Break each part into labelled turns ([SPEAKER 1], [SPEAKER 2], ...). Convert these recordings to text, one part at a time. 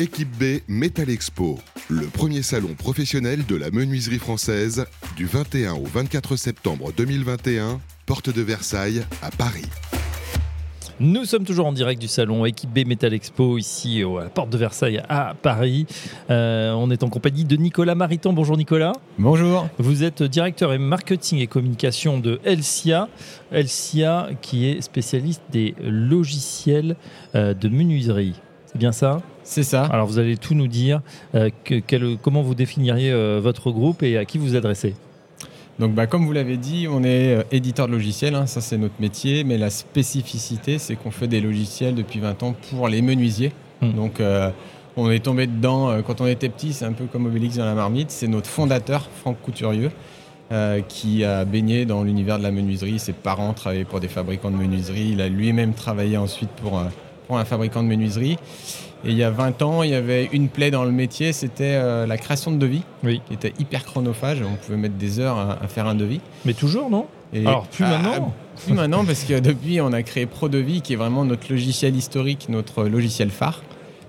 [SPEAKER 1] Équipe B Metal Expo, le premier salon professionnel de la menuiserie française du 21 au 24 septembre 2021, porte de Versailles à Paris.
[SPEAKER 2] Nous sommes toujours en direct du salon Équipe B Metal Expo ici à la porte de Versailles à Paris. Euh, on est en compagnie de Nicolas Mariton. Bonjour Nicolas.
[SPEAKER 3] Bonjour.
[SPEAKER 2] Vous êtes directeur et marketing et communication de Elsia. Elsia qui est spécialiste des logiciels euh, de menuiserie. C'est bien ça?
[SPEAKER 3] C'est ça.
[SPEAKER 2] Alors vous allez tout nous dire. Euh, comment vous définiriez votre groupe et à qui vous adressez
[SPEAKER 3] donc, bah, comme vous l'avez dit, on est euh, éditeur de logiciels, hein, ça c'est notre métier, mais la spécificité, c'est qu'on fait des logiciels depuis 20 ans pour les menuisiers. Hmm. Donc, euh, on est tombé dedans euh, quand on était petit, c'est un peu comme Obélix dans la marmite. C'est notre fondateur, Franck Couturieux, qui a baigné dans l'univers de la menuiserie. Ses parents travaillaient pour des fabricants de menuiserie. Il a lui-même travaillé ensuite pour, pour un fabricant de menuiserie. Et il y a 20 ans, il y avait une plaie dans le métier, c'était euh, la création de devis,
[SPEAKER 2] oui.
[SPEAKER 3] qui était hyper chronophage. On pouvait mettre des heures à, faire un devis.
[SPEAKER 2] Mais toujours, non? Alors, plus maintenant?
[SPEAKER 3] Plus maintenant, parce que depuis, on a créé ProDevis, qui est vraiment notre logiciel historique, notre logiciel phare,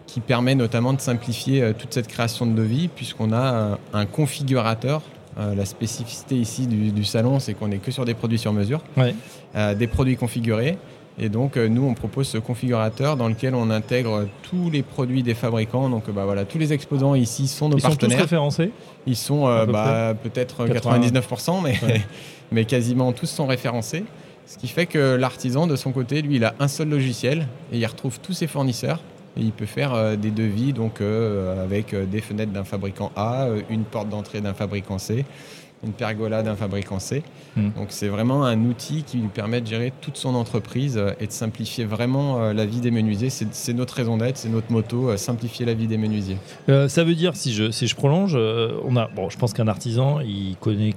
[SPEAKER 3] qui permet notamment de simplifier euh, toute cette création de devis, puisqu'on a euh, un configurateur. la spécificité ici du, salon, c'est qu'on n'est que sur des produits sur mesure, des produits configurés. Et donc, euh, nous, on propose ce configurateur dans lequel on intègre tous les produits des fabricants. Donc, bah, voilà, tous les exposants ici sont nos partenaires.
[SPEAKER 2] Ils sont tous référencés
[SPEAKER 3] Ils sont euh, bah, peut-être 99%, mais, mais quasiment tous sont référencés. Ce qui fait que l'artisan, de son côté, lui, il a un seul logiciel et il retrouve tous ses fournisseurs. Et il peut faire euh, des devis donc, avec des fenêtres d'un fabricant A, une porte d'entrée d'un fabricant C, une pergola d'un fabricant C. Hmm. Donc c'est vraiment un outil qui lui permet de gérer toute son entreprise euh, et de simplifier vraiment euh, la vie des menuisiers. C'est notre raison d'être, c'est notre moto, euh, simplifier la vie des menuisiers.
[SPEAKER 2] ça veut dire, si je, si je prolonge, on a, bon, je pense qu'un artisan, il connaît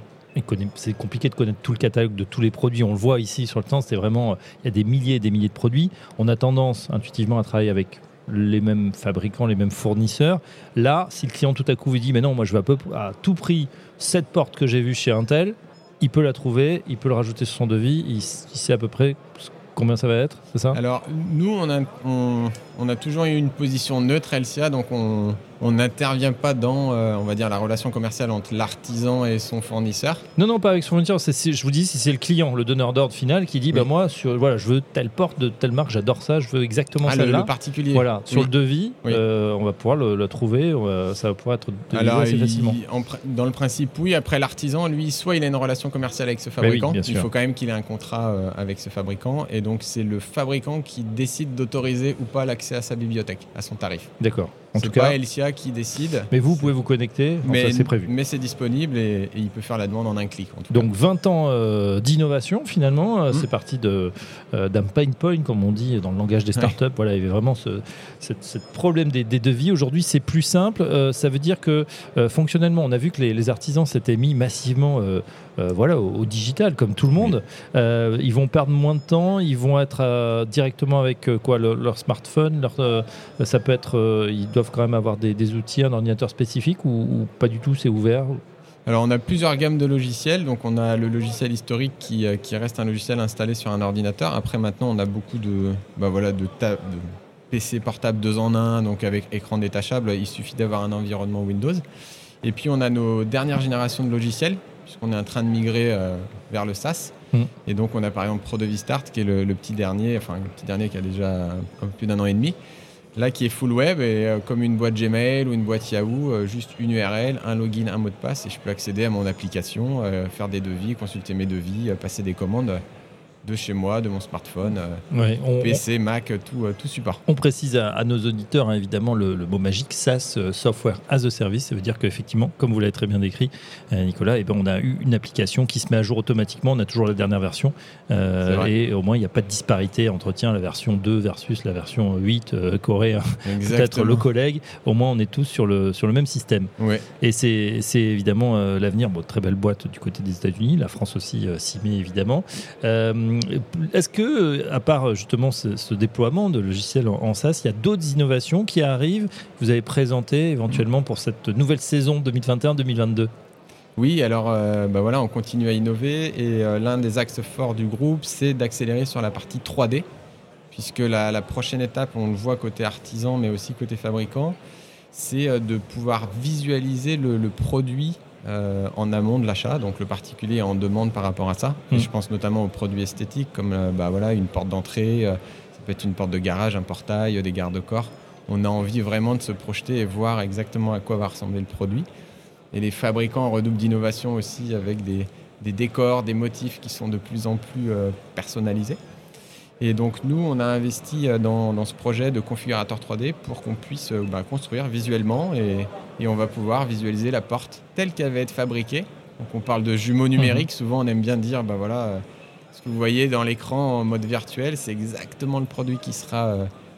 [SPEAKER 2] c'est compliqué de connaître tout le catalogue de tous les produits. On le voit ici sur le temps, c'est vraiment, il y a des milliers et des milliers de produits. On a tendance intuitivement à travailler avec les mêmes fabricants, les mêmes fournisseurs. Là, si le client tout à coup vous dit, mais non, moi je veux à, tout prix cette porte que j'ai vue chez Intel, il peut la trouver, il peut le rajouter sur son devis, il, sait à peu près combien ça va être, c'est ça?
[SPEAKER 3] Alors, nous, on a, on, a toujours eu une position neutre LCA, donc on n'intervient pas dans, euh, on va dire, la relation commerciale entre l'artisan et son fournisseur.
[SPEAKER 2] Non, non, pas avec son fournisseur. je vous dis, si c'est le client, le donneur d'ordre final, qui dit, bah moi, sur, voilà, je veux telle porte de telle marque, j'adore ça, je veux exactement ah, celle-là.
[SPEAKER 3] Le, particulier.
[SPEAKER 2] Voilà, sur le devis, euh, on va pouvoir le, trouver, ça va pouvoir être
[SPEAKER 3] Alors, assez facilement. dans le principe, oui. Après, l'artisan, lui, soit il a une relation commerciale avec ce bah fabricant, il faut quand même qu'il ait un contrat euh, avec ce fabricant, et donc c'est le fabricant qui décide d'autoriser ou pas l'accès à sa bibliothèque, à son tarif.
[SPEAKER 2] D'accord.
[SPEAKER 3] En tout pas Elsia qui décide.
[SPEAKER 2] Mais vous pouvez vous connecter, mais c'est prévu.
[SPEAKER 3] Mais c'est disponible et, il peut faire la demande en un clic.
[SPEAKER 2] Donc 20 ans euh, d'innovation finalement, euh, mmh. c'est parti euh, d'un pain point comme on dit dans le langage des startups. Voilà, il y avait vraiment ce problème des, devis. Aujourd'hui c'est plus simple. ça veut dire que fonctionnellement, on a vu que les, les artisans s'étaient mis massivement euh, voilà, au, digital, comme tout le monde. Euh, ils vont perdre moins de temps, ils vont être euh, directement avec quoi leur smartphone. Leur, ça peut être, ils doivent quand même avoir des, outils, un ordinateur spécifique ou, pas du tout, c'est ouvert.
[SPEAKER 3] Alors on a plusieurs gammes de logiciels. Donc on a le logiciel historique qui, qui, reste un logiciel installé sur un ordinateur. Après maintenant on a beaucoup de, bah voilà, de, de PC portable 2 en 1, donc avec écran détachable. Il suffit d'avoir un environnement Windows. Et puis on a nos dernières générations de logiciels puisqu'on est en train de migrer euh, vers le SaaS. Mm. Et donc, on a par exemple ProDeviStart, qui est le, petit dernier, enfin le petit dernier qui a déjà un peu plus d'un an et demi, là qui est full web et euh, comme une boîte Gmail ou une boîte Yahoo, euh, juste une URL, un login, un mot de passe et je peux accéder à mon application, faire des devis, consulter mes devis, passer des commandes de chez moi, de mon smartphone, euh, PC, Mac, tout, euh, tout support.
[SPEAKER 2] On précise à, nos auditeurs, hein, évidemment, le, mot magique SaaS, euh, Software as a Service. Ça veut dire qu'effectivement, comme vous l'avez très bien décrit, Nicolas, eh ben, on a eu une application qui se met à jour automatiquement. On a toujours la dernière version. et au moins, il n'y a pas de disparité entre tiens, la version 2 versus la version 8 coréen. Peut-être le collègue. Au moins, on est tous sur le, sur le même système. Et c'est évidemment l'avenir. Bon, très belle boîte du côté des États-Unis. La France aussi s'y met évidemment. Euh, est-ce que, à part justement ce, déploiement de logiciels en, SaaS, il y a d'autres innovations qui arrivent Vous avez présenté éventuellement pour cette nouvelle saison 2021-2022
[SPEAKER 3] oui, alors euh, bah voilà, on continue à innover et euh, l'un des axes forts du groupe, c'est d'accélérer sur la partie 3D, puisque la, prochaine étape, on le voit côté artisan, mais aussi côté fabricant, c'est de pouvoir visualiser le, produit en amont de l'achat, donc le particulier en demande par rapport à ça.
[SPEAKER 2] Mm.
[SPEAKER 3] je pense notamment aux produits esthétiques comme bah, voilà, une porte d'entrée, ça peut être une porte de garage, un portail, des garde-corps. On a envie vraiment de se projeter et voir exactement à quoi va ressembler le produit. Et les fabricants redoublent d'innovation aussi avec des, décors, des motifs qui sont de plus en plus euh, personnalisés. Et donc nous, on a investi euh, dans, ce projet de configurateur 3D pour qu'on puisse euh, bah, construire visuellement et, on va pouvoir visualiser la porte telle qu'elle va être fabriquée. Donc on parle de jumeaux numériques, mhm. souvent on aime bien dire, bah voilà, ce que vous voyez dans l'écran en mode virtuel, c'est exactement le produit qui sera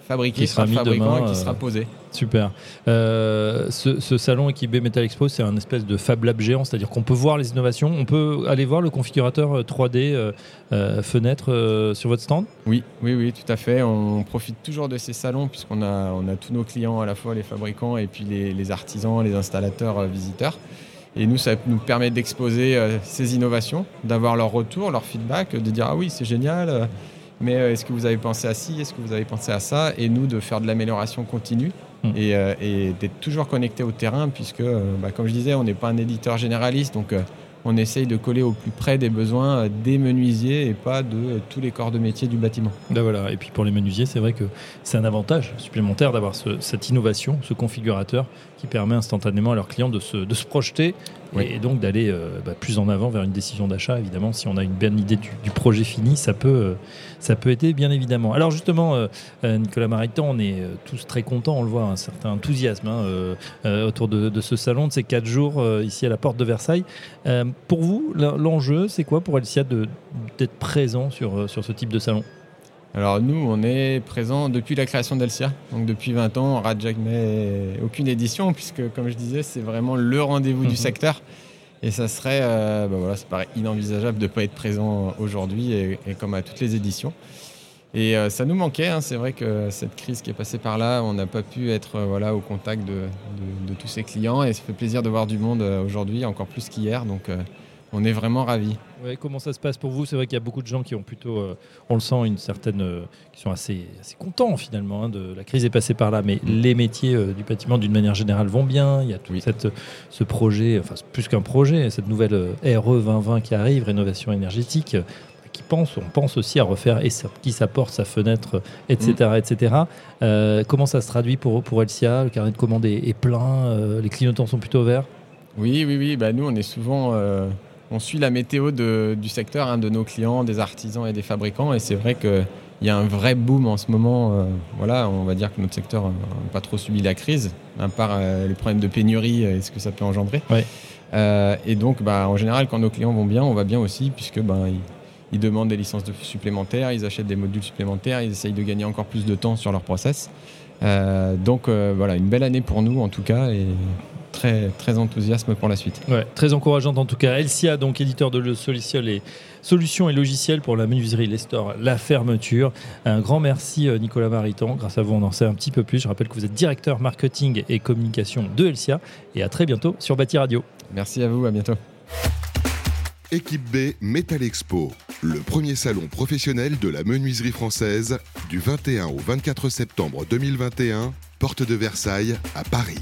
[SPEAKER 3] fabriqué
[SPEAKER 2] qui sera mis demain,
[SPEAKER 3] et qui sera posé.
[SPEAKER 2] Super. Euh, ce, salon équipé Metal Expo, c'est un espèce de Fab Lab géant, c'est-à-dire qu'on peut voir les innovations. On peut aller voir le configurateur 3D euh, euh, fenêtre sur votre stand?
[SPEAKER 3] Oui, oui, oui, tout à fait. On profite toujours de ces salons puisqu'on a, tous nos clients, à la fois les fabricants et puis les, artisans, les installateurs, visiteurs. Et nous, ça nous permet d'exposer ces innovations, d'avoir leur retour, leur feedback, de dire ah oui, c'est génial mais est-ce que vous avez pensé à ci, est-ce que vous avez pensé à ça, et nous de faire de l'amélioration continue Mm. Euh, et, d'être toujours connecté au terrain, puisque, euh, bah, comme je disais, on n'est pas un éditeur généraliste, donc euh, on essaye de coller au plus près des besoins des menuisiers et pas de tous les corps de métier du bâtiment.
[SPEAKER 2] Ben voilà. Et puis pour les menuisiers, c'est vrai que c'est un avantage supplémentaire d'avoir cette innovation, ce configurateur qui permet instantanément à leurs clients de se, de se projeter et, donc d'aller bah, plus en avant vers une décision d'achat. Évidemment, si on a une bonne idée du, projet fini, ça peut, ça peut aider bien évidemment. Alors justement, Nicolas Mariton, on est tous très contents, on le voit, un certain enthousiasme hein, autour de, de, ce salon, de ces quatre jours ici à la porte de Versailles pour vous, l'enjeu, c'est quoi pour Elsia d'être présent sur, euh, sur ce type de salon?
[SPEAKER 3] Alors nous, on est présent depuis la création d'Elsia. Donc depuis 20 ans, on rate jamais aucune édition, puisque comme je disais, c'est vraiment le rendez-vous du mhm. secteur. Et ça serait, euh, bah voilà, ça paraît inenvisageable de ne pas être présent aujourd'hui, et, comme à toutes les éditions. Et euh, ça nous manquait, hein. c'est vrai que cette crise qui est passée par là, on n'a pas pu être euh, voilà, au contact de, tous ces clients et ça fait plaisir de voir du monde aujourd'hui, encore plus qu'hier, donc on est vraiment ravis.
[SPEAKER 2] comment ça se passe pour vous? C'est vrai qu'il y a beaucoup de gens qui ont plutôt, on le sent, une certaine, qui sont assez, assez contents finalement. Hein, de, la crise est passée par là, mais les métiers du bâtiment d'une manière générale vont bien. Il y a tout cette, ce projet, enfin plus qu'un projet, cette nouvelle RE 2020 qui arrive, rénovation énergétique qui pense, on pense aussi à refaire et qui s'apporte sa fenêtre, etc. Mm. etc. Euh, comment ça se traduit pour, pour Elsia? Le carnet de commande est, plein, euh, les clignotants sont plutôt verts?
[SPEAKER 3] Oui, oui, oui. Bah, nous, on est souvent. Euh, on suit la météo du secteur, hein, de nos clients, des artisans et des fabricants. Et c'est vrai qu'il y a un vrai boom en ce moment. voilà, on va dire que notre secteur n'a pas trop subi la crise, à part les problèmes de pénurie et ce que ça peut engendrer. et donc, bah, en général, quand nos clients vont bien, on va bien aussi, puisque bah, ils demandent des licences supplémentaires, ils achètent des modules supplémentaires, ils essayent de gagner encore plus de temps sur leur process. Euh, donc euh, voilà, une belle année pour nous en tout cas et très, très enthousiasme pour la suite.
[SPEAKER 2] Ouais, très encourageante en tout cas. Elsia, donc éditeur de et solutions et logiciels pour la menuiserie, les stores, la fermeture. Un grand merci euh, Nicolas Mariton. Grâce à vous, on en sait un petit peu plus. Je rappelle que vous êtes directeur marketing et communication de Elsia et à très bientôt sur Bâti Radio.
[SPEAKER 3] Merci à vous, à bientôt.
[SPEAKER 1] Équipe B Metal Expo, le premier salon professionnel de la menuiserie française du 21 au 24 septembre 2021, porte de Versailles à Paris.